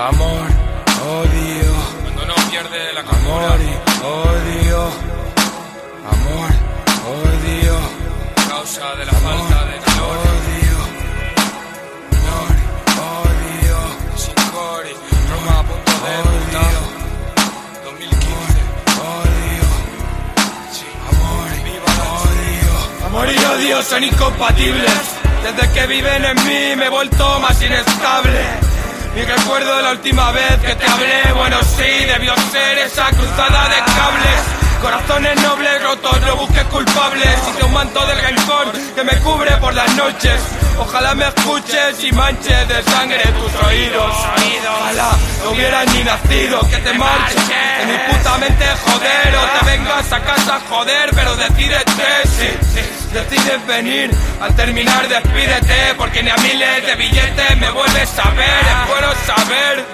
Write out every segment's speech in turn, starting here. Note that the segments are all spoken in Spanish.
Amor, odio. Cuando no pierde la Amor y odio. Amor, odio. causa de la falta de calor. Odio. Amor, odio. Sicori, Roma a punto de debutar. 2015. Odio. Sí. Amor, Viva odio. Amor y odio son incompatibles. Desde que viven en mí me he vuelto más inestable. Ni recuerdo la última vez que te hablé. Bueno, sí, debió ser esa cruzada de cables. Corazones nobles rotos, no busques culpables. Hice un manto del rencor que me cubre por las noches. Ojalá me escuches y manches de sangre tus oídos. Ojalá no hubieras ni nacido, que te marches. En mi puta mente joder, o te vengas a casa joder, pero decídete, sí. Decides venir, al terminar despídete, porque ni a miles de billetes me vuelves a ver. Es bueno saber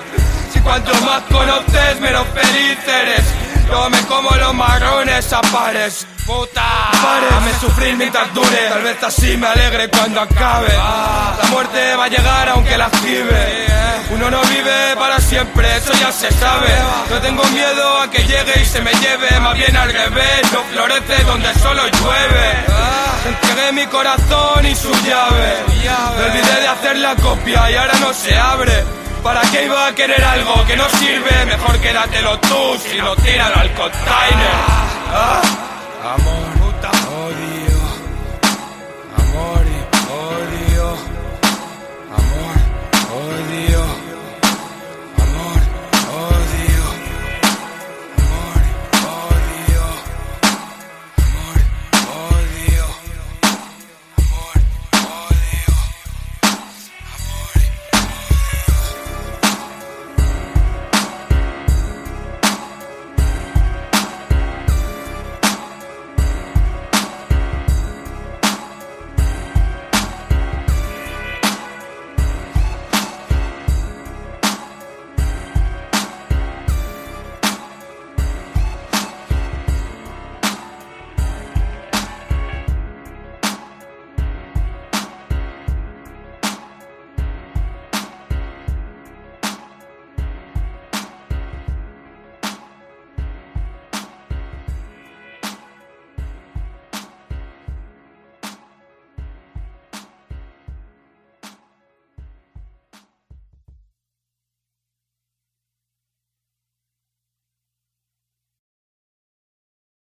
si cuanto más conoces, menos feliz eres. Yo me como los marrones a pares. Puta, Párame sufrir mientras dure. Tal vez así me alegre cuando acabe. La muerte va a llegar aunque la esquive. Uno no vive para siempre, eso ya se sabe. No tengo miedo a que llegue y se me lleve. Más bien al revés, no florece donde solo llueve. Entregué mi corazón y su llave. Me olvidé de hacer la copia y ahora no se abre. ¿Para qué iba a querer algo que no sirve? Mejor quédatelo tú, si no tíralo al container. Ah, amor, odio.